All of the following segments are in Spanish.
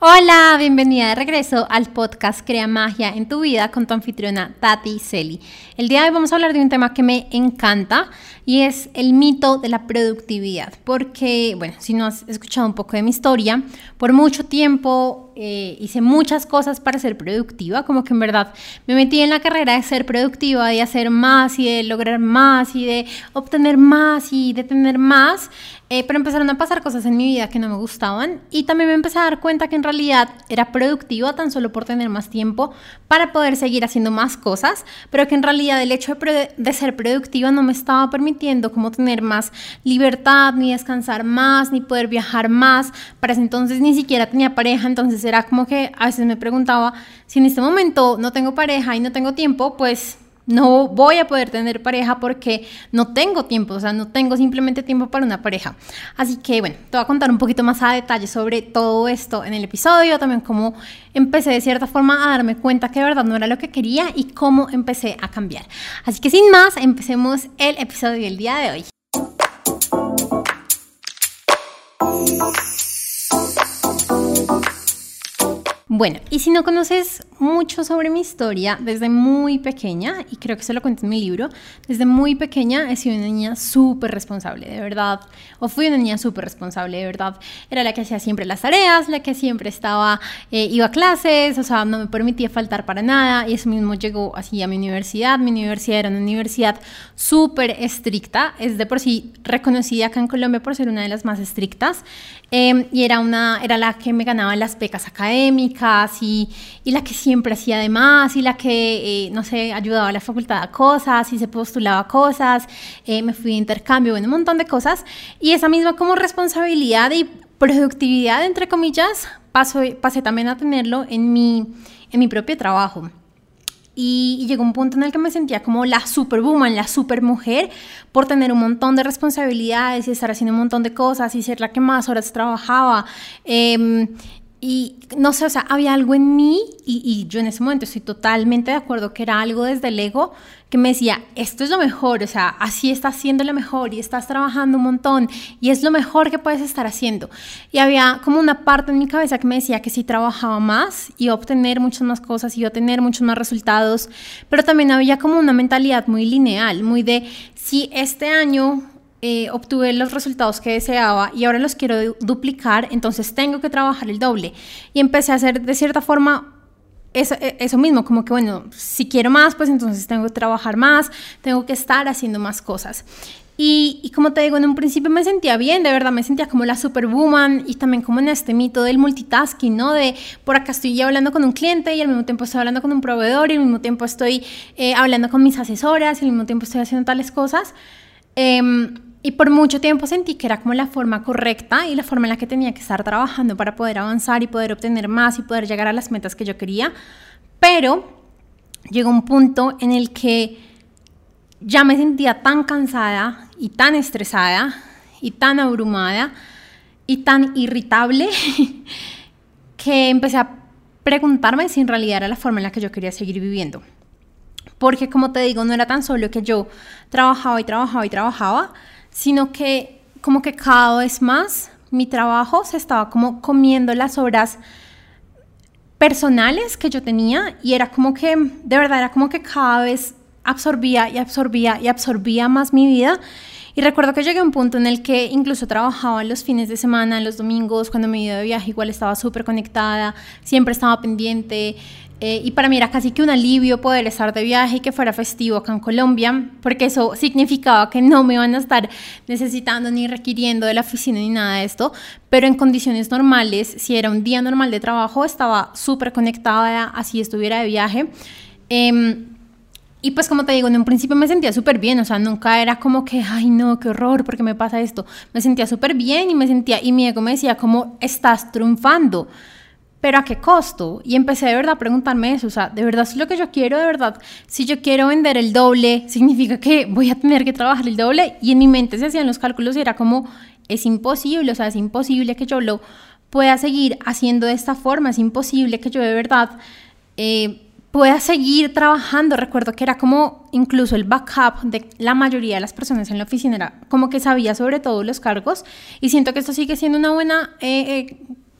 Hola, bienvenida de regreso al podcast Crea Magia en tu vida con tu anfitriona Tati Celi. El día de hoy vamos a hablar de un tema que me encanta y es el mito de la productividad. Porque, bueno, si no has escuchado un poco de mi historia, por mucho tiempo eh, hice muchas cosas para ser productiva, como que en verdad me metí en la carrera de ser productiva, de hacer más y de lograr más y de obtener más y de tener más. Eh, pero empezaron a pasar cosas en mi vida que no me gustaban y también me empecé a dar cuenta que en realidad era productiva tan solo por tener más tiempo para poder seguir haciendo más cosas, pero que en realidad el hecho de, ser productiva no me estaba permitiendo como tener más libertad, ni descansar más, ni poder viajar más. Para ese entonces ni siquiera tenía pareja, entonces era como que a veces me preguntaba si en este momento no tengo pareja y no tengo tiempo, pues no voy a poder tener pareja porque no tengo tiempo, o sea, no tengo simplemente tiempo para una pareja. Así que bueno, te voy a contar un poquito más a detalle sobre todo esto en el episodio, también cómo empecé de cierta forma a darme cuenta que de verdad no era lo que quería y cómo empecé a cambiar. Así que sin más, empecemos el episodio del día de hoy. Bueno, y si no conoces mucho sobre mi historia, desde muy pequeña, y creo que se lo cuento en mi libro, desde muy pequeña he sido una niña súper responsable, de verdad, o fui una niña súper responsable, de verdad. Era la que hacía siempre las tareas, la que siempre estaba, eh, iba a clases, o sea, no me permitía faltar para nada, y eso mismo llegó así a mi universidad. Mi universidad era una universidad súper estricta, es de por sí reconocida acá en Colombia por ser una de las más estrictas, eh, y era, una, era la que me ganaba las becas académicas y, la que siempre hacía de más y la que, eh, no sé, ayudaba a la facultad a cosas y se postulaba a cosas, eh, me fui de intercambio, bueno, un montón de cosas. Y esa misma como responsabilidad y productividad, entre comillas, paso, pasé también a tenerlo en mi, en mi propio trabajo. Y, llegó un punto en el que me sentía como la superwoman, la supermujer, por tener un montón de responsabilidades y estar haciendo un montón de cosas y ser la que más horas trabajaba. Eh, y no sé, o sea, había algo en mí y, yo en ese momento estoy totalmente de acuerdo que era algo desde el ego que me decía, esto es lo mejor, o sea, así estás haciendo lo mejor y estás trabajando un montón y es lo mejor que puedes estar haciendo. Y había como una parte en mi cabeza que me decía que si trabajaba más iba a obtener muchas más cosas, iba a tener muchos más resultados, pero también había como una mentalidad muy lineal, muy de si este año eh, obtuve los resultados que deseaba y ahora los quiero duplicar, entonces tengo que trabajar el doble. Y empecé a hacer de cierta forma eso, e, eso, mismo, como que bueno, si quiero más, pues entonces tengo que trabajar más, tengo que estar haciendo más cosas. Y, y, como te digo, en un principio me sentía bien, de verdad, me sentía como la superwoman y también como en este mito del multitasking, ¿no? De por acá estoy hablando con un cliente y al mismo tiempo estoy hablando con un proveedor y al mismo tiempo estoy eh, hablando con mis asesoras y al mismo tiempo estoy haciendo tales cosas. Eh, y por mucho tiempo sentí que era como la forma correcta y la forma en la que tenía que estar trabajando para poder avanzar y poder obtener más y poder llegar a las metas que yo quería. Pero llegó un punto en el que ya me sentía tan cansada y tan estresada y tan abrumada y tan irritable que empecé a preguntarme si en realidad era la forma en la que yo quería seguir viviendo. Porque como te digo, no era tan solo que yo trabajaba y trabajaba y trabajaba, sino que como que cada vez más mi trabajo se estaba como comiendo las horas personales que yo tenía y era como que, de verdad, era como que cada vez absorbía y absorbía y absorbía más mi vida. Y recuerdo que llegué a un punto en el que incluso trabajaba los fines de semana, los domingos, cuando me iba de viaje, igual estaba súper conectada, siempre estaba pendiente, eh, y para mí era casi que un alivio poder estar de viaje y que fuera festivo acá en Colombia, porque eso significaba que no me iban a estar necesitando ni requiriendo de la oficina ni nada de esto, pero en condiciones normales, si era un día normal de trabajo, estaba súper conectada, así estuviera de viaje. Em, y pues como te digo, en un principio me sentía súper bien, o sea, nunca era como que, ay no, qué horror, porque me pasa esto. Me sentía súper bien y me sentía, y mi ego me decía como, estás triunfando pero ¿a qué costo? Y empecé de verdad a preguntarme eso, o sea, ¿de verdad es lo que yo quiero? ¿De verdad? Si yo quiero vender el doble, ¿significa que voy a tener que trabajar el doble? Y en mi mente se hacían los cálculos y era como, es imposible, o sea, es imposible que yo lo pueda seguir haciendo de esta forma, es imposible que yo de verdad eh, pueda seguir trabajando. Recuerdo que era como incluso el backup de la mayoría de las personas en la oficina, era como que sabía sobre todos los cargos y siento que esto sigue siendo una buena... Eh, eh,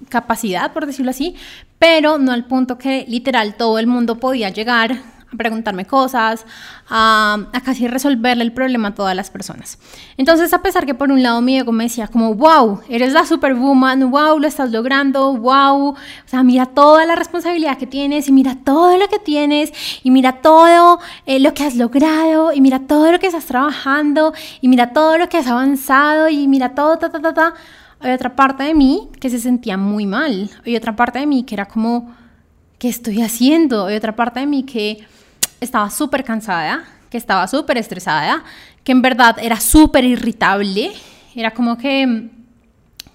capacidad, por decirlo así, pero no al punto que literal todo el mundo podía llegar a preguntarme cosas, a, casi resolverle el problema a todas las personas. Entonces, a pesar que por un lado mi ego me decía como, wow, eres la superwoman, wow, lo estás logrando, wow, o sea, mira toda la responsabilidad que tienes y mira todo lo que tienes y mira todo eh, lo que has logrado y mira todo lo que estás trabajando y mira todo lo que has avanzado y mira todo, ta, ta, ta, ta. Hay otra parte de mí que se sentía muy mal. Hay otra parte de mí que era como, ¿qué estoy haciendo? Hay otra parte de mí que estaba súper cansada, que estaba súper estresada, que en verdad era súper irritable, era como que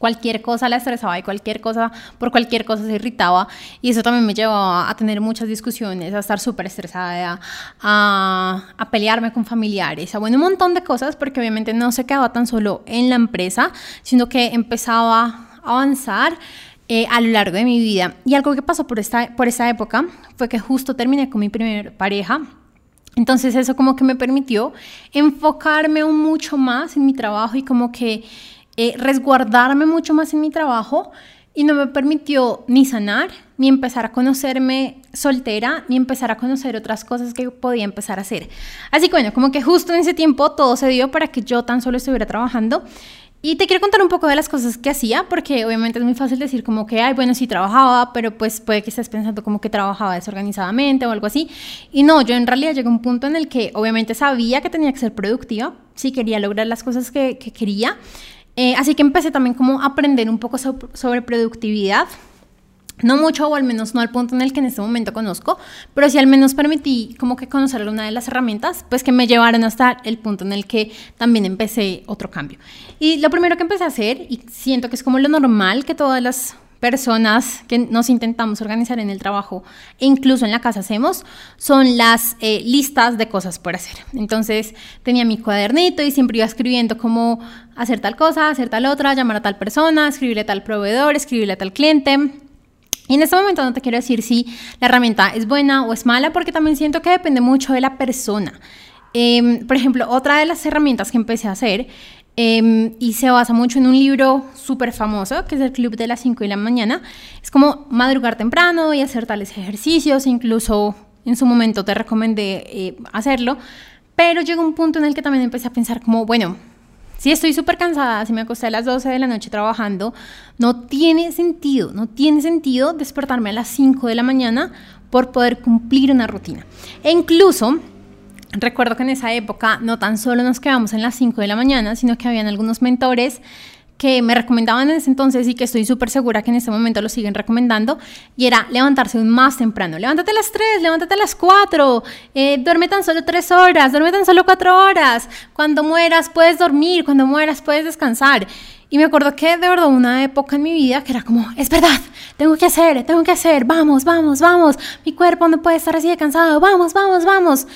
cualquier cosa la estresaba y cualquier cosa, por cualquier cosa se irritaba y eso también me llevó a tener muchas discusiones, a estar súper estresada, a, a, pelearme con familiares, a bueno, un montón de cosas porque obviamente no se quedaba tan solo en la empresa, sino que empezaba a avanzar eh, a lo largo de mi vida. Y algo que pasó por esta, por esa época fue que justo terminé con mi primera pareja. Entonces eso como que me permitió enfocarme mucho más en mi trabajo y como que eh, resguardarme mucho más en mi trabajo y no me permitió ni sanar, ni empezar a conocerme soltera, ni empezar a conocer otras cosas que podía empezar a hacer. Así que bueno, como que justo en ese tiempo todo se dio para que yo tan solo estuviera trabajando y te quiero contar un poco de las cosas que hacía, porque obviamente es muy fácil decir como que, ay, bueno, sí trabajaba, pero pues puede que estés pensando como que trabajaba desorganizadamente o algo así. Y no, yo en realidad llegué a un punto en el que obviamente sabía que tenía que ser productiva, sí quería lograr las cosas que, quería. Eh, así que empecé también como a aprender un poco sobre productividad, no mucho, o al menos no al punto en el que en este momento conozco, pero sí al menos permití como que conocer una de las herramientas, pues que me llevaron hasta el punto en el que también empecé otro cambio. Y lo primero que empecé a hacer, y siento que es como lo normal que todas las personas que nos intentamos organizar en el trabajo e incluso en la casa hacemos, son las eh, listas de cosas por hacer. Entonces tenía mi cuadernito y siempre iba escribiendo cómo hacer tal cosa, hacer tal otra, llamar a tal persona, escribirle a tal proveedor, escribirle a tal cliente y en este momento no te quiero decir si la herramienta es buena o es mala, porque también siento que depende mucho de la persona. Em, por ejemplo, otra de las herramientas que empecé a hacer em, y se basa mucho en un libro súper famoso, que es el Club de las 5 de la mañana, es como madrugar temprano y hacer tales ejercicios, incluso en su momento te recomendé eh, hacerlo, pero llegó un punto en el que también empecé a pensar como, bueno, si estoy súper cansada, si me acosté a las 12 de la noche trabajando, no tiene sentido, no tiene sentido despertarme a las 5 de la mañana por poder cumplir una rutina. E incluso recuerdo que en esa época no tan solo nos quedamos en las 5 de la mañana, sino que habían algunos mentores que me recomendaban en ese entonces y que estoy súper segura que en este momento lo siguen recomendando, y era levantarse más temprano. Levántate a las 3, levántate a las 4, eh, duerme tan solo 3 horas, duerme tan solo 4 horas. Cuando mueras puedes dormir, cuando mueras puedes descansar. Y me acuerdo que de verdad una época en mi vida que era como, es verdad, tengo que hacer, tengo que hacer, vamos, vamos, vamos, mi cuerpo no puede estar así de cansado, vamos, vamos, vamos.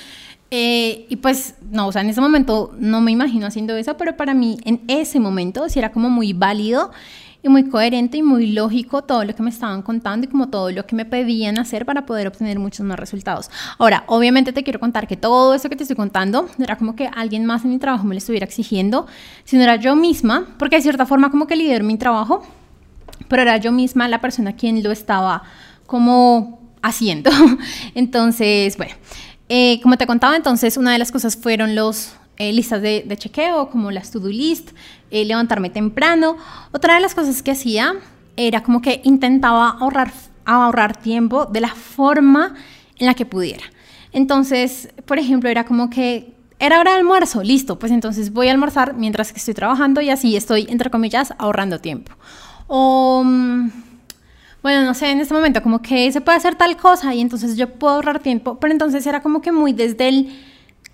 Eh, y pues, no, o sea, en ese momento no me imagino haciendo eso, pero para mí en ese momento sí era como muy válido y muy coherente y muy lógico todo lo que me estaban contando y como todo lo que me pedían hacer para poder obtener muchos más resultados. Ahora, obviamente te quiero contar que todo eso que te estoy contando no era como que alguien más en mi trabajo me lo estuviera exigiendo, sino era yo misma, porque de cierta forma como que lidero mi trabajo, pero era yo misma la persona quien lo estaba como haciendo. Entonces, bueno, eh, como te contaba, entonces una de las cosas fueron los eh, listas de, chequeo, como las to-do list, eh, levantarme temprano. Otra de las cosas que hacía era como que intentaba ahorrar, ahorrar tiempo de la forma en la que pudiera. Entonces, por ejemplo, era como que era hora de almuerzo, listo, pues entonces voy a almorzar mientras que estoy trabajando y así estoy, entre comillas, ahorrando tiempo. O mm, bueno, no sé, en este momento como que se puede hacer tal cosa y entonces yo puedo ahorrar tiempo, pero entonces era como que muy desde el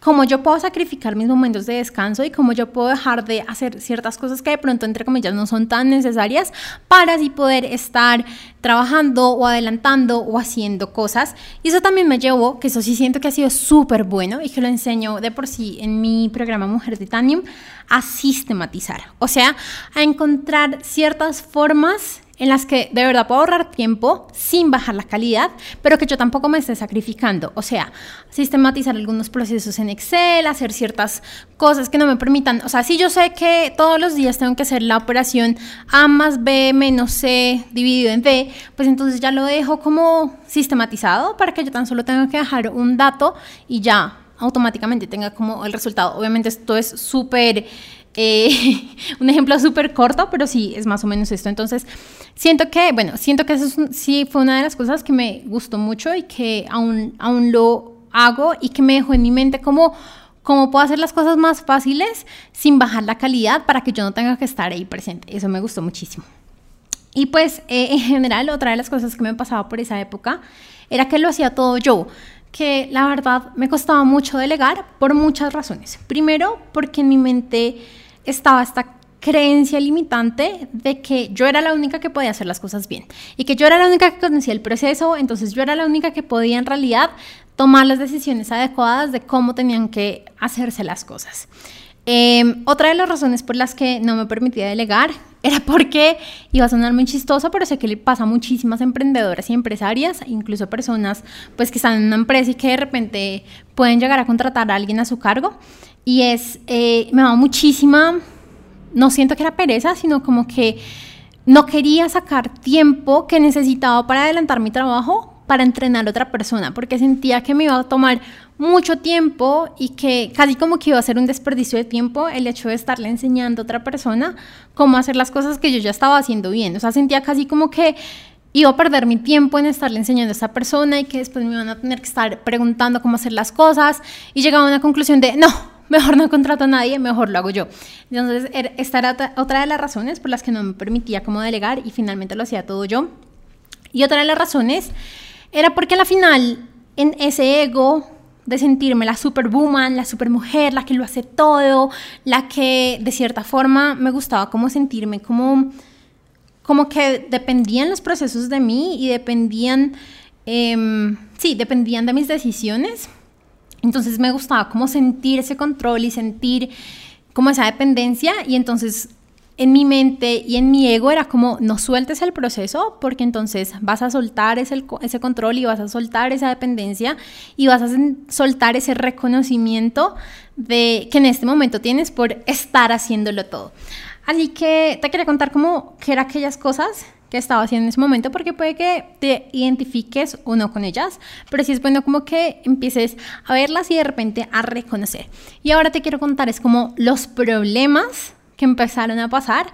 cómo yo puedo sacrificar mis momentos de descanso y cómo yo puedo dejar de hacer ciertas cosas que de pronto, entre comillas, no son tan necesarias para así poder estar trabajando o adelantando o haciendo cosas. Y eso también me llevó, que eso sí siento que ha sido súper bueno y que lo enseño de por sí en mi programa Mujer Titanium, a sistematizar. O sea, a encontrar ciertas formas en las que de verdad puedo ahorrar tiempo sin bajar la calidad, pero que yo tampoco me esté sacrificando. O sea, sistematizar algunos procesos en Excel, hacer ciertas cosas que no me permitan. O sea, si yo sé que todos los días tengo que hacer la operación A más B menos C dividido en D, pues entonces ya lo dejo como sistematizado para que yo tan solo tenga que dejar un dato y ya automáticamente tenga como el resultado. Obviamente esto es súper, eh, un ejemplo súper corto, pero sí es más o menos esto. Entonces, siento que, bueno, siento que eso sí fue una de las cosas que me gustó mucho y que aún, aún lo hago y que me dejó en mi mente como cómo puedo hacer las cosas más fáciles sin bajar la calidad para que yo no tenga que estar ahí presente. Eso me gustó muchísimo. Y pues eh, en general otra de las cosas que me pasaba por esa época era que lo hacía todo yo que la verdad me costaba mucho delegar por muchas razones. Primero, porque en mi mente estaba esta creencia limitante de que yo era la única que podía hacer las cosas bien y que yo era la única que conocía el proceso, entonces yo era la única que podía en realidad tomar las decisiones adecuadas de cómo tenían que hacerse las cosas. Em, otra de las razones por las que no me permitía delegar era porque iba a sonar muy chistoso, pero sé que le pasa a muchísimas emprendedoras y empresarias, incluso personas pues que están en una empresa y que de repente pueden llegar a contratar a alguien a su cargo. Y es, eh, me daba muchísima, no siento que era pereza, sino como que no quería sacar tiempo que necesitaba para adelantar mi trabajo para entrenar a otra persona, porque sentía que me iba a tomar mucho tiempo y que casi como que iba a ser un desperdicio de tiempo el hecho de estarle enseñando a otra persona cómo hacer las cosas que yo ya estaba haciendo bien. O sea, sentía casi como que iba a perder mi tiempo en estarle enseñando a esa persona y que después me iban a tener que estar preguntando cómo hacer las cosas y llegaba a una conclusión de, no, mejor no contrato a nadie, mejor lo hago yo. Entonces, er, esta era otra de las razones por las que no me permitía como delegar y finalmente lo hacía todo yo. Y otra de las razones era porque al final, en ese ego de sentirme la superwoman, la supermujer, la que lo hace todo, la que de cierta forma me gustaba como sentirme como, como que dependían los procesos de mí y dependían, em, sí, dependían de mis decisiones. Entonces me gustaba como sentir ese control y sentir como esa dependencia y entonces en mi mente y en mi ego era como no sueltes el proceso porque entonces vas a soltar ese, ese control y vas a soltar esa dependencia y vas a soltar ese reconocimiento de que en este momento tienes por estar haciéndolo todo. Así que te quería contar cómo que eran aquellas cosas que estaba haciendo en ese momento porque puede que te identifiques o no con ellas, pero sí es bueno como que empieces a verlas y de repente a reconocer. Y ahora te quiero contar es como los problemas que empezaron a pasar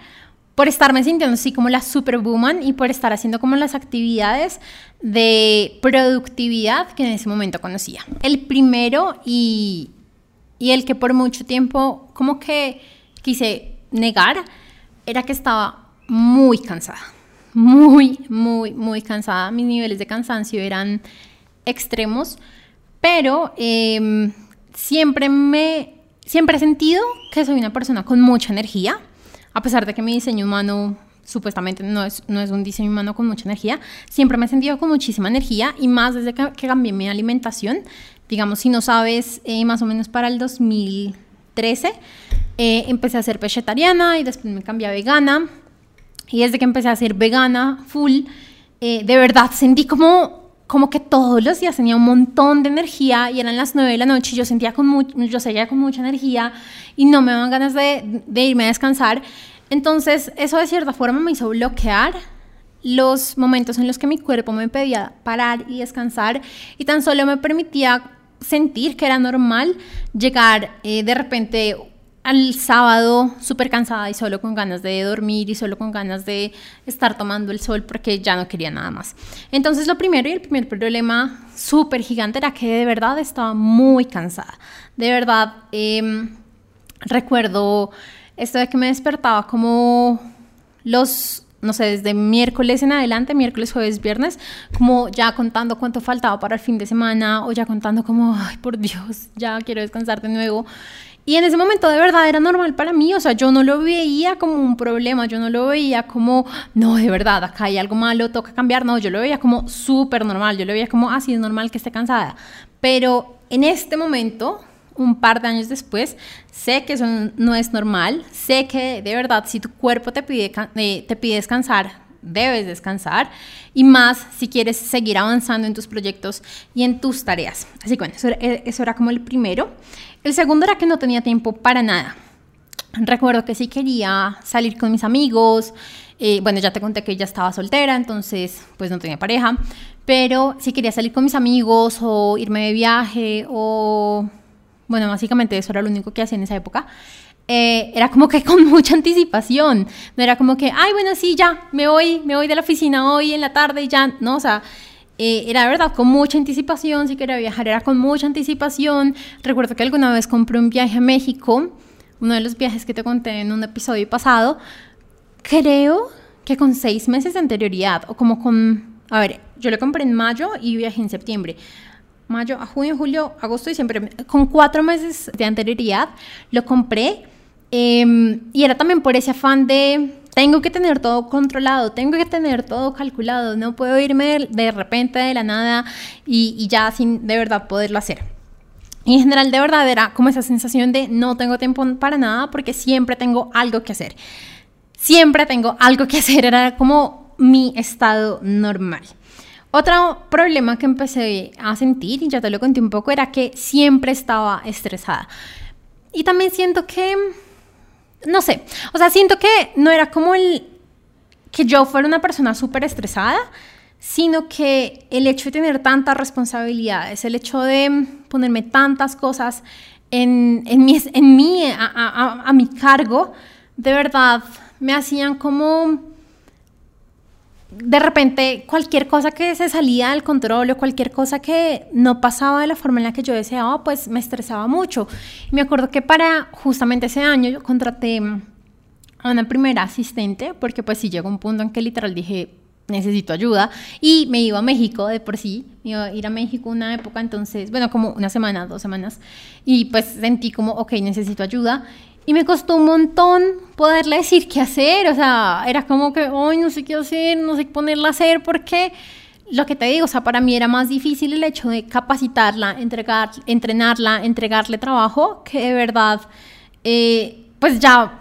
por estarme sintiendo así como la superwoman y por estar haciendo como las actividades de productividad que en ese momento conocía. El primero y, y el que por mucho tiempo como que quise negar era que estaba muy cansada, muy, muy, muy cansada. Mis niveles de cansancio eran extremos, pero em, siempre me Siempre he sentido que soy una persona con mucha energía, a pesar de que mi diseño humano supuestamente no es, no es un diseño humano con mucha energía, siempre me he sentido con muchísima energía y más desde que, cambié mi alimentación. Digamos, si no sabes, eh, más o menos para el 2013 eh, empecé a ser vegetariana y después me cambié a vegana. Y desde que empecé a ser vegana full, eh, de verdad sentí como como que todos los días tenía un montón de energía y eran las 9 de la noche yo sentía con yo seguía con mucha energía y no me daban ganas de, de, irme a descansar. Entonces eso de cierta forma me hizo bloquear los momentos en los que mi cuerpo me pedía parar y descansar y tan solo me permitía sentir que era normal llegar eh, de repente al sábado súper cansada y solo con ganas de dormir y solo con ganas de estar tomando el sol porque ya no quería nada más. Entonces lo primero y el primer problema súper gigante era que de verdad estaba muy cansada. De verdad, em, recuerdo esto de que me despertaba como los no sé, desde miércoles en adelante, miércoles, jueves, viernes, como ya contando cuánto faltaba para el fin de semana o ya contando como, ay, por Dios, ya quiero descansar de nuevo. Y en ese momento de verdad era normal para mí, o sea, yo no lo veía como un problema, yo no lo veía como, no, de verdad, acá hay algo malo, toca cambiar, no, yo lo veía como súper normal, yo lo veía como, así ah, es normal que esté cansada. Pero en este momento, un par de años después, sé que eso no es normal, sé que de verdad si tu cuerpo te pide, eh, te pide descansar debes descansar y más si quieres seguir avanzando en tus proyectos y en tus tareas. Así que bueno, eso era, eso era como el primero. El segundo era que no tenía tiempo para nada. Recuerdo que sí quería salir con mis amigos, eh, bueno, ya te conté que ella estaba soltera, entonces pues no tenía pareja, pero si quería salir con mis amigos o irme de viaje o, bueno, básicamente eso era lo único que hacía en esa época. Eh, era como que con mucha anticipación, no era como que, ay, bueno, sí, ya, me voy, me voy de la oficina hoy en la tarde y ya, no, o sea, eh, era verdad con mucha anticipación, si quería viajar era con mucha anticipación. Recuerdo que alguna vez compré un viaje a México, uno de los viajes que te conté en un episodio pasado, creo que con seis meses de anterioridad, o como con, a ver, yo lo compré en mayo y viajé en septiembre. Mayo, a junio, julio, agosto, diciembre, con cuatro meses de anterioridad lo compré. Em, y era también por ese afán de tengo que tener todo controlado, tengo que tener todo calculado, no puedo irme de, repente de la nada y, y, ya sin de verdad poderlo hacer. Y en general de verdad era como esa sensación de no tengo tiempo para nada porque siempre tengo algo que hacer siempre tengo algo que hacer, era como mi estado normal. Otro problema que empecé a sentir, y ya te lo conté un poco, era que siempre estaba estresada. Y también siento que, no sé, o sea, siento que no era como el que yo fuera una persona súper estresada, sino que el hecho de tener tantas responsabilidades, el hecho de ponerme tantas cosas en, en, mi, en mí, a, a, a mi cargo, de verdad me hacían como de repente cualquier cosa que se salía del control o cualquier cosa que no pasaba de la forma en la que yo deseaba, pues me estresaba mucho. Me acuerdo que para justamente ese año yo contraté a una primera asistente, porque pues sí llegó un punto en que literal dije, necesito ayuda, y me iba a México de por sí, me iba a ir a México una época, entonces, bueno, como una semana, dos semanas, y pues sentí como, ok, necesito ayuda, y me costó un montón poderle decir qué hacer, o sea, era como que, hoy no sé qué hacer, no sé qué ponerla a hacer, porque lo que te digo, o sea, para mí era más difícil el hecho de capacitarla, entregar, entrenarla, entregarle trabajo, que de verdad, eh, pues ya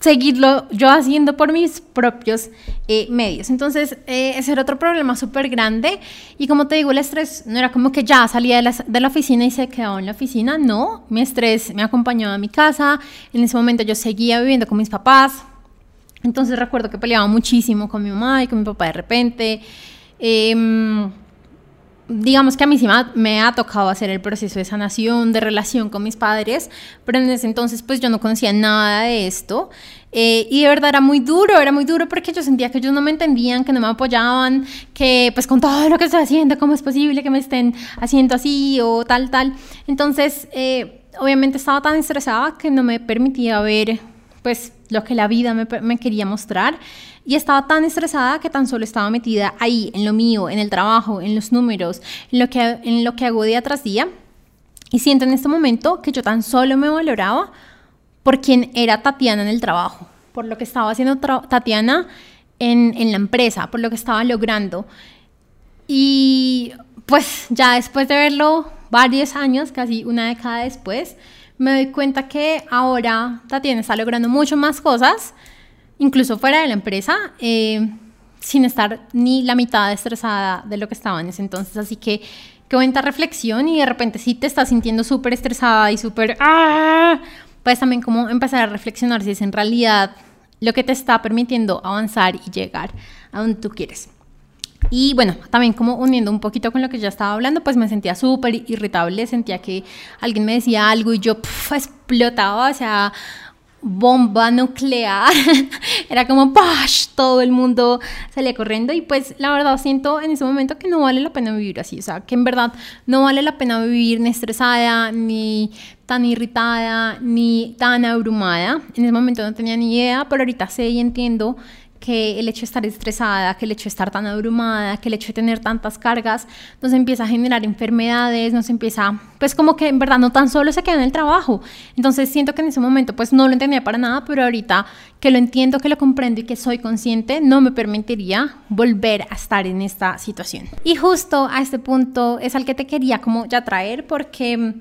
seguirlo yo haciendo por mis propios eh, medios. Entonces, eh, ese era otro problema súper grande. Y como te digo, el estrés no era como que ya salía de la, de la, oficina y se quedaba en la oficina. No, mi estrés me acompañaba a mi casa. En ese momento yo seguía viviendo con mis papás. Entonces recuerdo que peleaba muchísimo con mi mamá y con mi papá de repente. Eh, digamos que a mí sí me ha tocado hacer el proceso de sanación, de relación con mis padres, pero en ese entonces pues yo no conocía nada de esto. Eh, y de verdad era muy duro, era muy duro porque yo sentía que ellos no me entendían, que no me apoyaban, que pues con todo lo que estoy haciendo, ¿cómo es posible que me estén haciendo así o tal, tal? Entonces, eh, obviamente estaba tan estresada que no me permitía ver pues lo que la vida me, quería mostrar. Y estaba tan estresada que tan solo estaba metida ahí, en lo mío, en el trabajo, en los números, en lo que, en lo que hago día tras día. Y siento en este momento que yo tan solo me valoraba por quien era Tatiana en el trabajo, por lo que estaba haciendo Tatiana en, en la empresa, por lo que estaba logrando. Y pues ya después de verlo varios años, casi una década después, me doy cuenta que ahora Tatiana está logrando mucho más cosas incluso fuera de la empresa, eh, sin estar ni la mitad estresada de lo que estaba en ese entonces. Así que qué buena reflexión y de repente si te estás sintiendo súper estresada y súper... ¡ah! Puedes también como empezar a reflexionar si es en realidad lo que te está permitiendo avanzar y llegar a donde tú quieres. Y bueno, también como uniendo un poquito con lo que ya estaba hablando, pues me sentía súper irritable, sentía que alguien me decía algo y yo explotaba, o sea, bomba nuclear. Era como, ¡pash! Todo el mundo salía corriendo y pues la verdad siento en ese momento que no vale la pena vivir así. O sea, que en verdad no vale la pena vivir ni estresada, ni tan irritada, ni tan abrumada. En ese momento no tenía ni idea, pero ahorita sé y entiendo que el hecho de estar estresada, que el hecho de estar tan abrumada, que el hecho de tener tantas cargas, nos empieza a generar enfermedades, nos empieza, pues como que en verdad no tan solo se queda en el trabajo. Entonces siento que en ese momento pues no lo entendía para nada, pero ahorita que lo entiendo, que lo comprendo y que soy consciente, no me permitiría volver a estar en esta situación. Y justo a este punto es al que te quería como ya traer porque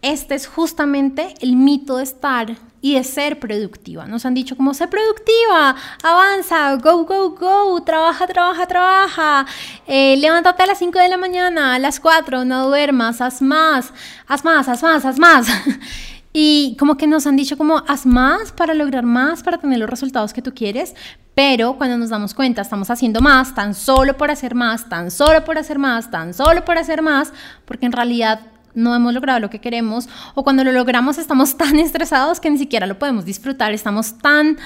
este es justamente el mito de estar y de ser productiva. Nos han dicho como, sé productiva, avanza, go, go, go, trabaja, trabaja, trabaja, eh, levántate a las 5 de la mañana, a las 4, no duermas, haz más, haz más, haz más, haz más. Y como que nos han dicho como haz más para lograr más, para tener los resultados que tú quieres, pero cuando nos damos cuenta estamos haciendo más, tan solo por hacer más, tan solo por hacer más, tan solo por hacer más, porque en realidad no hemos logrado lo que queremos o cuando lo logramos estamos tan estresados que ni siquiera lo podemos disfrutar, estamos tan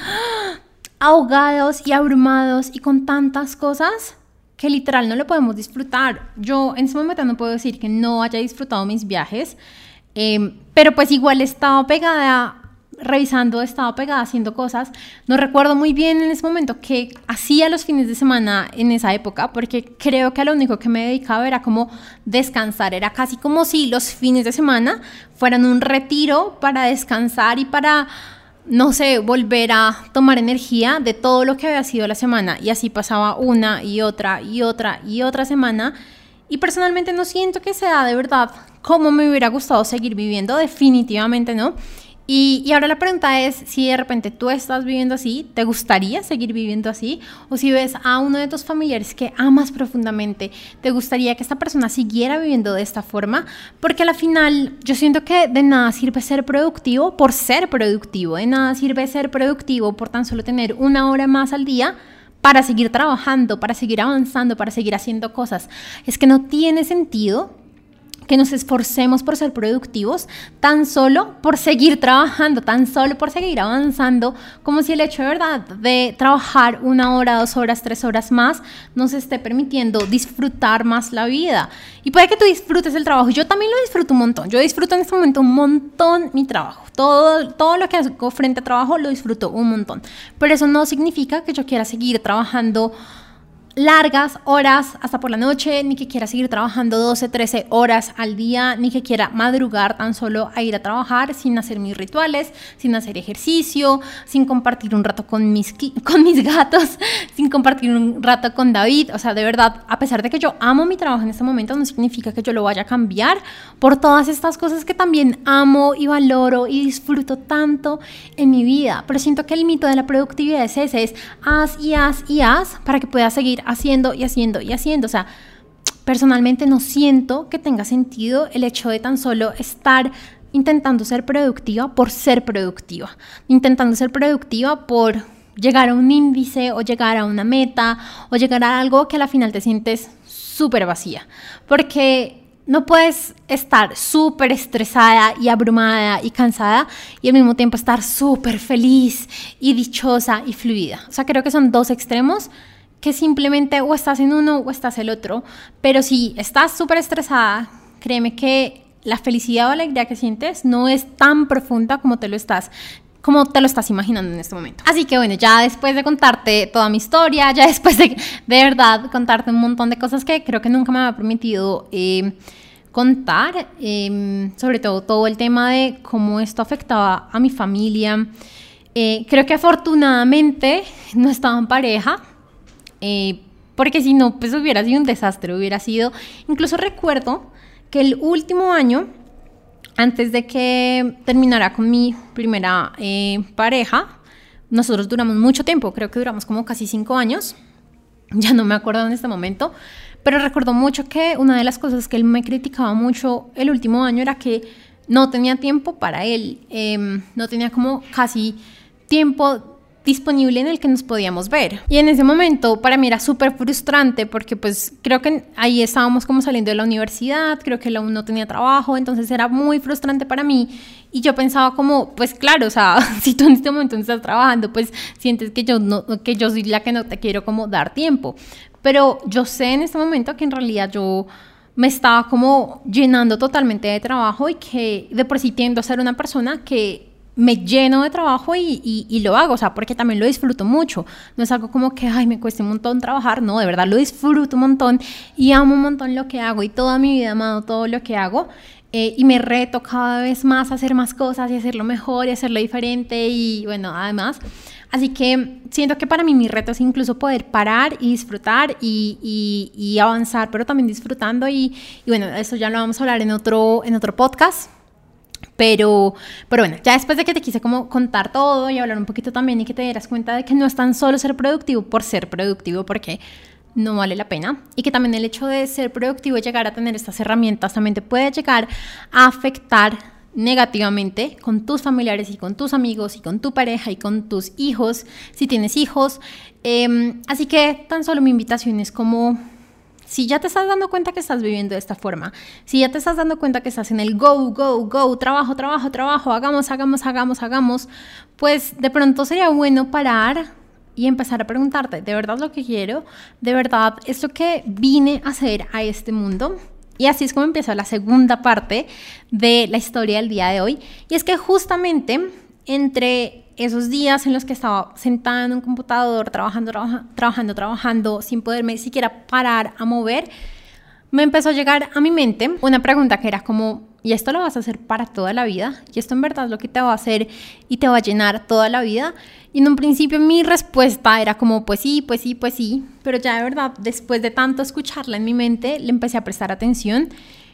ahogados y abrumados y con tantas cosas que literal no lo podemos disfrutar. Yo en ese momento no puedo decir que no haya disfrutado mis viajes, Em, pero pues igual estaba pegada, revisando, estaba pegada haciendo cosas. No recuerdo muy bien en ese momento qué hacía los fines de semana en esa época, porque creo que a lo único que me dedicaba era como descansar. Era casi como si los fines de semana fueran un retiro para descansar y para no sé, volver a tomar energía de todo lo que había sido la semana. Y así pasaba una y otra y otra y otra semana. Y personalmente no siento que sea de verdad como me hubiera gustado seguir viviendo, definitivamente no. Y, ahora la pregunta es si de repente tú estás viviendo así, ¿te gustaría seguir viviendo así? O si ves a uno de tus familiares que amas profundamente, ¿te gustaría que esta persona siguiera viviendo de esta forma? Porque al final yo siento que de nada sirve ser productivo por ser productivo, de nada sirve ser productivo por tan solo tener una hora más al día para seguir trabajando, para seguir avanzando, para seguir haciendo cosas. Es que no tiene sentido que nos esforcemos por ser productivos, tan solo por seguir trabajando, tan solo por seguir avanzando, como si el hecho de verdad de trabajar una hora, dos horas, tres horas más nos esté permitiendo disfrutar más la vida. Y puede que tú disfrutes el trabajo, yo también lo disfruto un montón, yo disfruto en este momento un montón mi trabajo, todo, todo lo que hago frente a trabajo lo disfruto un montón, pero eso no significa que yo quiera seguir trabajando largas horas hasta por la noche, ni que quiera seguir trabajando 12, 13 horas al día, ni que quiera madrugar tan solo a ir a trabajar sin hacer mis rituales, sin hacer ejercicio, sin compartir un rato con mis, con mis gatos, sin compartir un rato con David. O sea, de verdad, a pesar de que yo amo mi trabajo en este momento, no significa que yo lo vaya a cambiar por todas estas cosas que también amo y valoro y disfruto tanto en mi vida. Pero siento que el mito de la productividad es ese, es haz y haz y haz para que puedas seguir haciendo y haciendo y haciendo. O sea, personalmente no siento que tenga sentido el hecho de tan solo estar intentando ser productiva por ser productiva, intentando ser productiva por llegar a un índice o llegar a una meta o llegar a algo que a la final te sientes súper vacía, porque no puedes estar súper estresada y abrumada y cansada y al mismo tiempo estar súper feliz y dichosa y fluida. O sea, creo que son dos extremos que simplemente o estás en uno o estás el otro. Pero si estás súper estresada, créeme que la felicidad o alegría que sientes no es tan profunda como te lo estás como te lo estás imaginando en este momento. Así que bueno, ya después de contarte toda mi historia, ya después de de verdad contarte un montón de cosas que creo que nunca me había permitido eh, contar, em, sobre todo todo el tema de cómo esto afectaba a mi familia. Eh, creo que afortunadamente no estaba en pareja, eh, porque si no, pues hubiera sido un desastre, hubiera sido... Incluso recuerdo que el último año, antes de que terminara con mi primera eh, pareja, nosotros duramos mucho tiempo, creo que duramos como casi cinco años, ya no me acuerdo en este momento, pero recuerdo mucho que una de las cosas que él me criticaba mucho el último año era que no tenía tiempo para él, em, no tenía como casi tiempo disponible en el que nos podíamos ver. Y en ese momento para mí era súper frustrante porque pues creo que ahí estábamos como saliendo de la universidad, creo que aún no tenía trabajo, entonces era muy frustrante para mí y yo pensaba como, pues claro, o sea, si tú en este momento estás trabajando, pues sientes que yo, no, que yo soy la que no te quiero como dar tiempo. Pero yo sé en este momento que en realidad yo me estaba como llenando totalmente de trabajo y que de por sí tiendo a ser una persona que me lleno de trabajo y, y, lo hago, o sea, porque también lo disfruto mucho. No es algo como que, ay, me cuesta un montón trabajar, no, de verdad lo disfruto un montón y amo un montón lo que hago y toda mi vida he amado todo lo que hago. Eh, y me reto cada vez más a hacer más cosas y hacerlo mejor y hacerlo diferente y bueno, además. Así que siento que para mí mi reto es incluso poder parar y disfrutar y, y avanzar, pero también disfrutando y, bueno, eso ya lo vamos a hablar en otro, en otro podcast Pero, pero bueno, ya después de que te quise como contar todo y hablar un poquito también y que te dieras cuenta de que no es tan solo ser productivo por ser productivo, porque no vale la pena y que también el hecho de ser productivo y llegar a tener estas herramientas también te puede llegar a afectar negativamente con tus familiares y con tus amigos y con tu pareja y con tus hijos, si tienes hijos. Em, así que tan solo mi invitación es como si ya te estás dando cuenta que estás viviendo de esta forma, si ya te estás dando cuenta que estás en el go, go, go, trabajo, trabajo, trabajo, hagamos, hagamos, hagamos, hagamos, pues de pronto sería bueno parar y empezar a preguntarte, ¿de verdad lo que quiero? ¿De verdad es lo que vine a hacer a este mundo? Y así es como empieza la segunda parte de la historia del día de hoy. Y es que justamente entre esos días en los que estaba sentada en un computador, trabajando, trabajando, trabajando, sin poderme siquiera parar a mover, me empezó a llegar a mi mente una pregunta que era como, ¿y esto lo vas a hacer para toda la vida? ¿Y esto en verdad es lo que te va a hacer y te va a llenar toda la vida? Y en un principio mi respuesta era como, pues sí, pues sí, pues sí, pero ya de verdad, después de tanto escucharla en mi mente, le empecé a prestar atención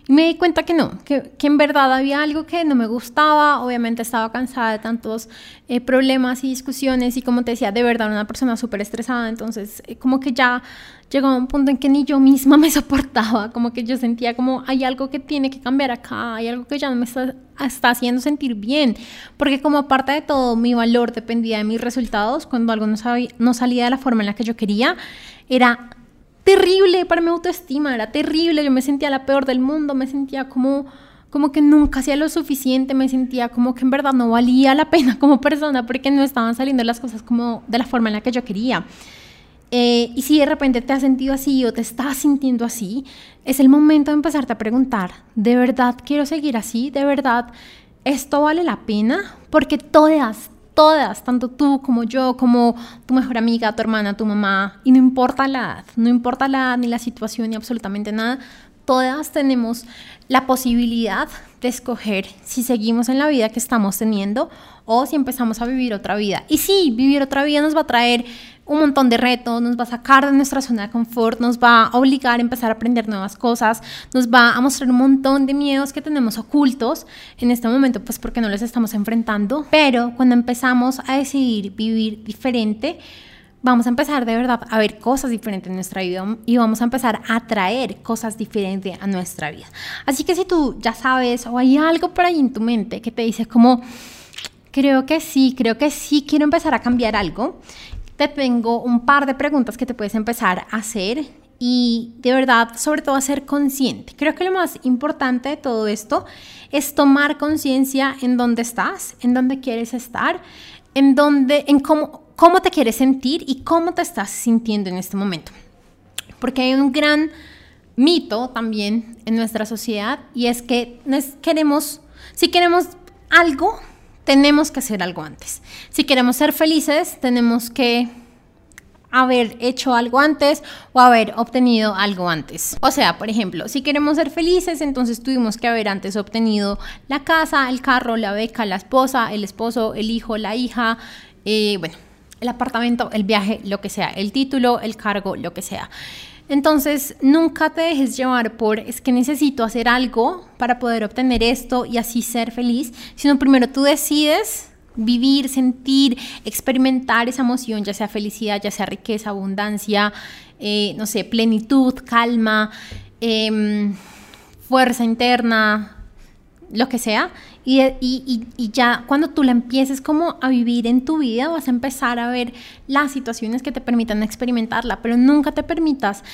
me di cuenta que no, que, en verdad había algo que no me gustaba, obviamente estaba cansada de tantos eh, problemas y discusiones y como te decía, de verdad una persona súper estresada, entonces eh, como que ya llegó a un punto en que ni yo misma me soportaba, como que yo sentía como hay algo que tiene que cambiar acá, hay algo que ya no me está, está haciendo sentir bien, porque como aparte de todo mi valor dependía de mis resultados, cuando algo no salía de la forma en la que yo quería, era terrible para mi autoestima, era terrible, yo me sentía la peor del mundo, me sentía como, como que nunca hacía lo suficiente, me sentía como que en verdad no valía la pena como persona porque no estaban saliendo las cosas como de la forma en la que yo quería. Eh, y si de repente te has sentido así o te estás sintiendo así, es el momento de empezarte a preguntar, ¿de verdad quiero seguir así? ¿De verdad esto vale la pena? Porque todas, todas, tanto tú como yo, como tu mejor amiga, tu hermana, tu mamá, y no importa la edad, no importa la edad ni la situación ni absolutamente nada, todas tenemos la posibilidad de escoger si seguimos en la vida que estamos teniendo o si empezamos a vivir otra vida. Y sí, vivir otra vida nos va a traer un montón de retos, nos va a sacar de nuestra zona de confort, nos va a obligar a empezar a aprender nuevas cosas, nos va a mostrar un montón de miedos que tenemos ocultos en este momento, pues porque no los estamos enfrentando. Pero cuando empezamos a decidir vivir diferente, vamos a empezar de verdad a ver cosas diferentes en nuestra vida y vamos a empezar a traer cosas diferentes a nuestra vida. Así que si tú ya sabes o hay algo por ahí en tu mente que te dice como, creo que sí, creo que sí quiero empezar a cambiar algo, te tengo un par de preguntas que te puedes empezar a hacer y de verdad, sobre todo, a ser consciente. Creo que lo más importante de todo esto es tomar conciencia en dónde estás, en dónde quieres estar, en dónde, en cómo, cómo te quieres sentir y cómo te estás sintiendo en este momento. Porque hay un gran mito también en nuestra sociedad y es que queremos, si queremos algo, tenemos que hacer algo antes. Si queremos ser felices, tenemos que haber hecho algo antes o haber obtenido algo antes. O sea, por ejemplo, si queremos ser felices, entonces tuvimos que haber antes obtenido la casa, el carro, la beca, la esposa, el esposo, el hijo, la hija, eh, bueno, el apartamento, el viaje, lo que sea, el título, el cargo, lo que sea. Entonces, nunca te dejes llevar por es que necesito hacer algo para poder obtener esto y así ser feliz, sino primero tú decides vivir, sentir, experimentar esa emoción, ya sea felicidad, ya sea riqueza, abundancia, eh, no sé, plenitud, calma, em, fuerza interna, lo que sea. Y, ya cuando tú la empieces como a vivir en tu vida, vas a empezar a ver las situaciones que te permitan experimentarla, pero nunca te permitas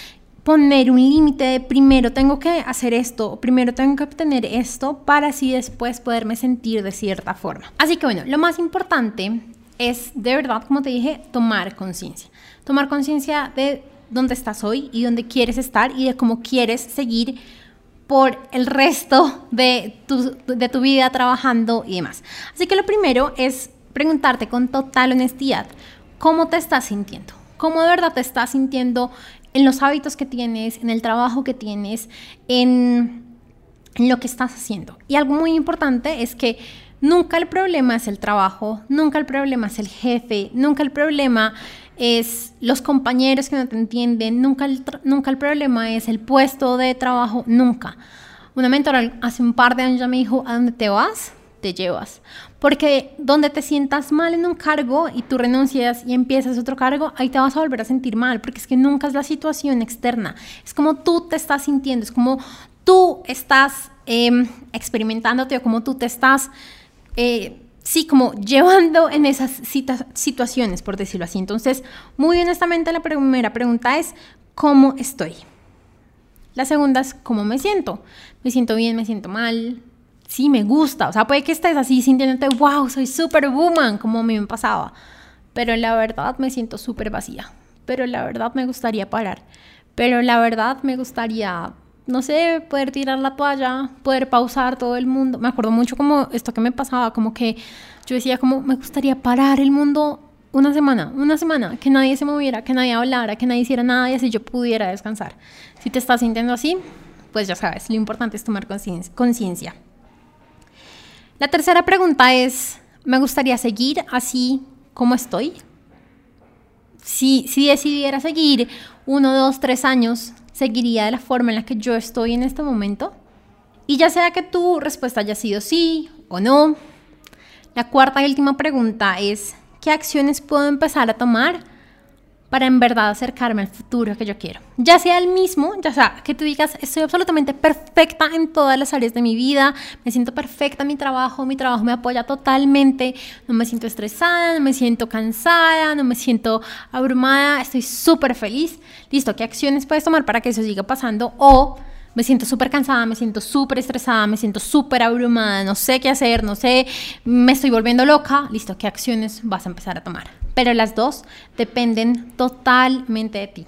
poner un límite de primero tengo que hacer esto, primero tengo que obtener esto para así después poderme sentir de cierta forma. Así que bueno, lo más importante es de verdad, como te dije, tomar conciencia. Tomar conciencia de dónde estás hoy y dónde quieres estar y de cómo quieres seguir por el resto de tu, de tu vida trabajando y demás. Así que lo primero es preguntarte con total honestidad, ¿cómo te estás sintiendo? ¿Cómo de verdad te estás sintiendo en los hábitos que tienes, en el trabajo que tienes, en, en lo que estás haciendo? Y algo muy importante es que nunca el problema es el trabajo, nunca el problema es el jefe, nunca el problema es los compañeros que no te entienden, nunca el, nunca el problema es el puesto de trabajo, nunca. Una mentora hace un par de años ya me dijo, ¿a dónde te vas? te llevas. Porque donde te sientas mal en un cargo y tú renuncias y empiezas otro cargo, ahí te vas a volver a sentir mal, porque es que nunca es la situación externa. Es como tú te estás sintiendo, es como tú estás em, experimentándote o como tú te estás, eh, sí, como llevando en esas situaciones, por decirlo así. Entonces, muy honestamente, la primera pregunta es, ¿cómo estoy? La segunda es, ¿cómo me siento? ¿Me siento bien? ¿Me siento mal? sí, me gusta. O sea, puede que estés así sintiéndote, wow, soy superwoman, como a mí me pasaba. Pero la verdad me siento súper vacía. Pero la verdad me gustaría parar. Pero la verdad me gustaría, no sé, poder tirar la toalla, poder pausar todo el mundo. Me acuerdo mucho como esto que me pasaba, como que yo decía como, me gustaría parar el mundo una semana, una semana, que nadie se moviera, que nadie hablara, que nadie hiciera nada y así yo pudiera descansar. Si te estás sintiendo así, pues ya sabes, lo importante es tomar conciencia. La tercera pregunta es, ¿me gustaría seguir así como estoy? Si, si decidiera seguir uno, dos, tres años, ¿seguiría de la forma en la que yo estoy en este momento? Y ya sea que tu respuesta haya sido sí o no. La cuarta y última pregunta es, ¿qué acciones puedo empezar a tomar para en verdad acercarme al futuro que yo quiero. Ya sea el mismo, ya sea que tú digas, estoy absolutamente perfecta en todas las áreas de mi vida, me siento perfecta en mi trabajo, mi trabajo me apoya totalmente, no me siento estresada, no me siento cansada, no me siento abrumada, estoy súper feliz. Listo, ¿qué acciones puedes tomar para que eso siga pasando? O me siento súper cansada, me siento súper estresada, me siento súper abrumada, no sé qué hacer, no sé, me estoy volviendo loca. Listo, ¿qué acciones vas a empezar a tomar? Pero las dos dependen totalmente de ti.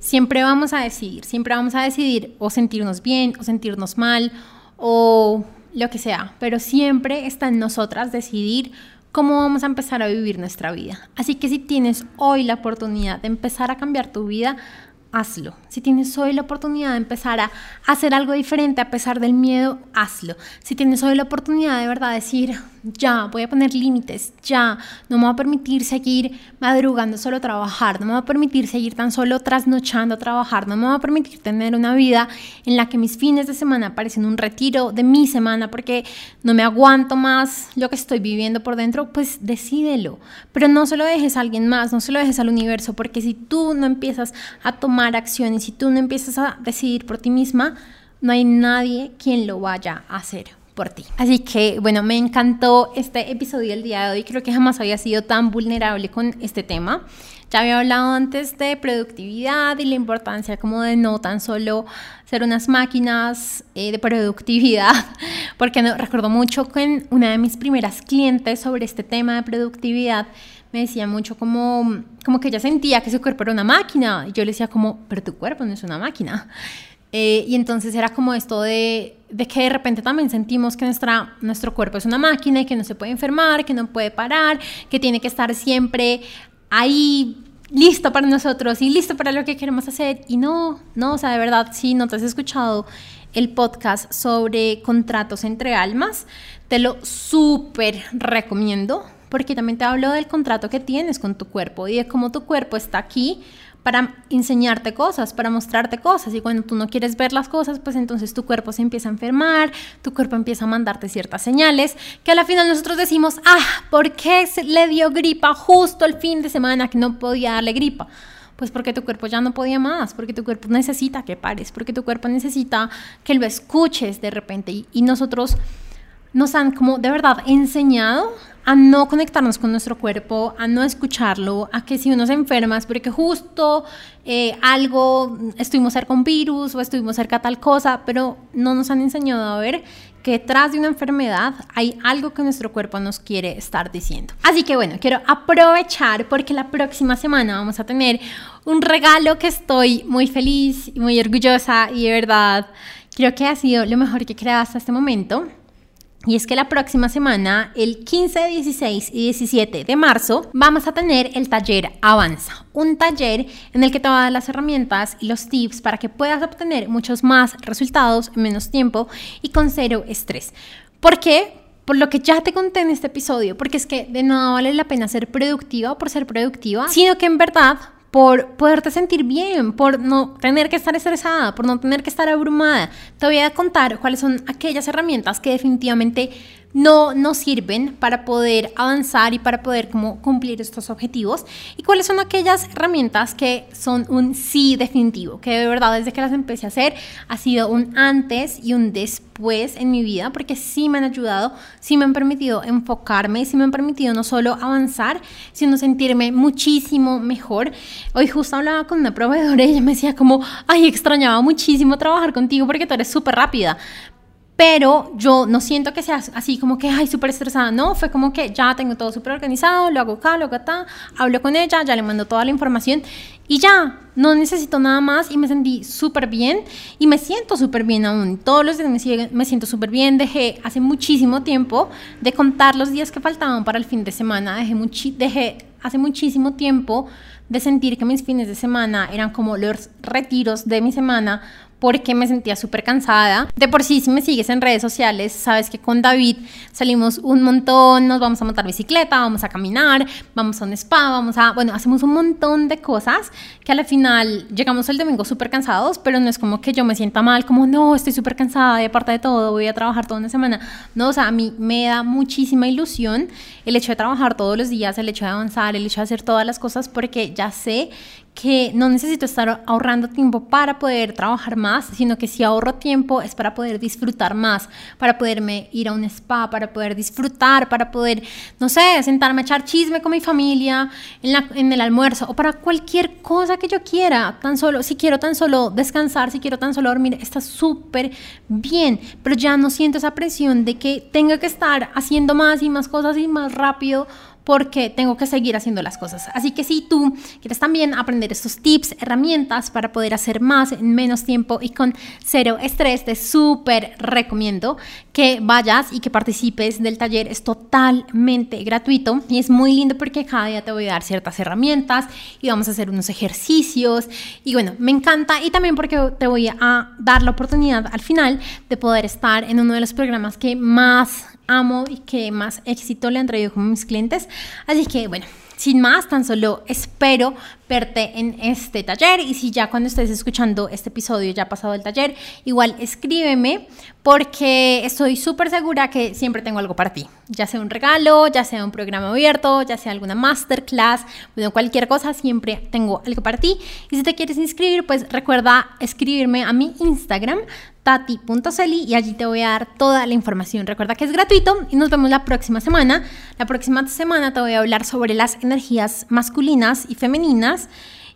Siempre vamos a decidir, siempre vamos a decidir o sentirnos bien o sentirnos mal o lo que sea, pero siempre está en nosotras decidir cómo vamos a empezar a vivir nuestra vida. Así que si tienes hoy la oportunidad de empezar a cambiar tu vida, hazlo. Si tienes hoy la oportunidad de empezar a hacer algo diferente a pesar del miedo, hazlo. Si tienes hoy la oportunidad de verdad decir, ya, voy a poner límites, ya, no me va a permitir seguir madrugando solo trabajar, no me va a permitir seguir tan solo trasnochando a trabajar, no me va a permitir tener una vida en la que mis fines de semana parecen un retiro de mi semana porque no me aguanto más lo que estoy viviendo por dentro, pues decídelo. Pero no se lo dejes a alguien más, no se lo dejes al universo, porque si tú no empiezas a tomar acción y si tú no empiezas a decidir por ti misma, no hay nadie quien lo vaya a hacer por ti. Así que, bueno, me encantó este episodio del día de hoy. Creo que jamás había sido tan vulnerable con este tema. Ya había hablado antes de productividad y la importancia como de no tan solo ser unas máquinas eh, de productividad, porque no, recuerdo mucho que una de mis primeras clientes sobre este tema de productividad me decía mucho como, como que ella sentía que su cuerpo era una máquina. Y yo le decía como, pero tu cuerpo no es una máquina. Eh, y entonces era como esto de, de, que de repente también sentimos que nuestra, nuestro cuerpo es una máquina y que no se puede enfermar, que no puede parar, que tiene que estar siempre ahí listo para nosotros y listo para lo que queremos hacer. Y no, no, o sea, de verdad, si no te has escuchado el podcast sobre contratos entre almas, te lo súper recomiendo porque también te hablo del contrato que tienes con tu cuerpo y de cómo tu cuerpo está aquí para enseñarte cosas, para mostrarte cosas. Y cuando tú no quieres ver las cosas, pues entonces tu cuerpo se empieza a enfermar, tu cuerpo empieza a mandarte ciertas señales, que a la final nosotros decimos, ah, ¿por qué se le dio gripa justo el fin de semana que no podía darle gripa? Pues porque tu cuerpo ya no podía más, porque tu cuerpo necesita que pares, porque tu cuerpo necesita que lo escuches de repente. Y, y nosotros nos han como de verdad enseñado a no conectarnos con nuestro cuerpo, a no escucharlo, a que si uno se enferma es porque justo eh, algo, estuvimos cerca un virus o estuvimos cerca tal cosa, pero no nos han enseñado a ver que detrás de una enfermedad hay algo que nuestro cuerpo nos quiere estar diciendo. Así que bueno, quiero aprovechar porque la próxima semana vamos a tener un regalo que estoy muy feliz y muy orgullosa y de verdad creo que ha sido lo mejor que he creado hasta este momento. Y es que la próxima semana, el 15, 16 y 17 de marzo, vamos a tener el taller Avanza, un taller en el que te voy a dar las herramientas y los tips para que puedas obtener muchos más resultados en menos tiempo y con cero estrés. ¿Por qué? Por lo que ya te conté en este episodio, porque es que de nada vale la pena ser productiva por ser productiva, sino que en verdad por poderte sentir bien, por no tener que estar estresada, por no tener que estar abrumada. Te voy a contar cuáles son aquellas herramientas que definitivamente no nos sirven para poder avanzar y para poder como cumplir estos objetivos y cuáles son aquellas herramientas que son un sí definitivo, que de verdad desde que las empecé a hacer ha sido un antes y un después en mi vida porque sí me han ayudado, sí me han permitido enfocarme, sí me han permitido no solo avanzar, sino sentirme muchísimo mejor. Hoy justo hablaba con una proveedora y ella me decía como, ay, extrañaba muchísimo trabajar contigo porque tú eres súper rápida, pero yo no siento que sea así como que, ay, súper estresada, no, fue como que ya tengo todo súper organizado, lo hago acá, lo hago acá, hablo con ella, ya le mando toda la información y ya, no necesito nada más y me sentí súper bien y me siento súper bien aún. Todos los días me, siento súper bien, dejé hace muchísimo tiempo de contar los días que faltaban para el fin de semana, dejé, dejé hace muchísimo tiempo de sentir que mis fines de semana eran como los retiros de mi semana porque me sentía súper cansada. De por sí, si me sigues en redes sociales, sabes que con David salimos un montón, nos vamos a montar bicicleta, vamos a caminar, vamos a un spa, vamos a, bueno, hacemos un montón de cosas que al final llegamos el domingo súper cansados, pero no es como que yo me sienta mal, como no, estoy súper cansada y aparte de todo, voy a trabajar toda una semana. No, o sea, a mí me da muchísima ilusión el hecho de trabajar todos los días, el hecho de avanzar, el hecho de hacer todas las cosas, porque ya sé que no necesito estar ahorrando tiempo para poder trabajar más, sino que si ahorro tiempo es para poder disfrutar más, para poderme ir a un spa, para poder disfrutar, para poder, no sé, sentarme a echar chisme con mi familia en, en el almuerzo o para cualquier cosa que yo quiera, tan solo, si quiero tan solo descansar, si quiero tan solo dormir, está súper bien, pero ya no siento esa presión de que tenga que estar haciendo más y más cosas y más rápido porque tengo que seguir haciendo las cosas. Así que si tú quieres también aprender estos tips, herramientas para poder hacer más en menos tiempo y con cero estrés, te súper recomiendo que vayas y que participes del taller. Es totalmente gratuito y es muy lindo porque cada día te voy a dar ciertas herramientas y vamos a hacer unos ejercicios. Y bueno, me encanta y también porque te voy a dar la oportunidad al final de poder estar en uno de los programas que más amo y que más éxito le han traído como mis clientes. Así que bueno, sin más, tan solo espero verte en este taller y si ya cuando estés escuchando este episodio ya ha pasado el taller, igual escríbeme porque estoy súper segura que siempre tengo algo para ti, ya sea un regalo, ya sea un programa abierto, ya sea alguna masterclass, bueno, cualquier cosa, siempre tengo algo para ti. Y si te quieres inscribir, pues recuerda escribirme a mi Instagram, tati.celi y allí te voy a dar toda la información. Recuerda que es gratuito y nos vemos la próxima semana. La próxima semana te voy a hablar sobre las energías masculinas y femeninas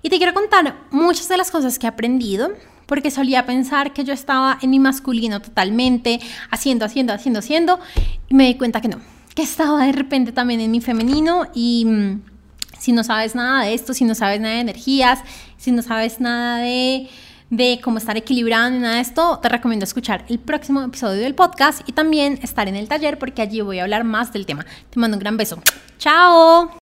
y te quiero contar muchas de las cosas que he aprendido porque solía pensar que yo estaba en mi masculino totalmente, haciendo, haciendo, haciendo, haciendo, y me di cuenta que no, que estaba de repente también en mi femenino y mm, si no sabes nada de esto, si no sabes nada de energías, si no sabes nada de de cómo estar equilibrado en nada de esto, te recomiendo escuchar el próximo episodio del podcast y también estar en el taller porque allí voy a hablar más del tema. Te mando un gran beso. ¡Chao!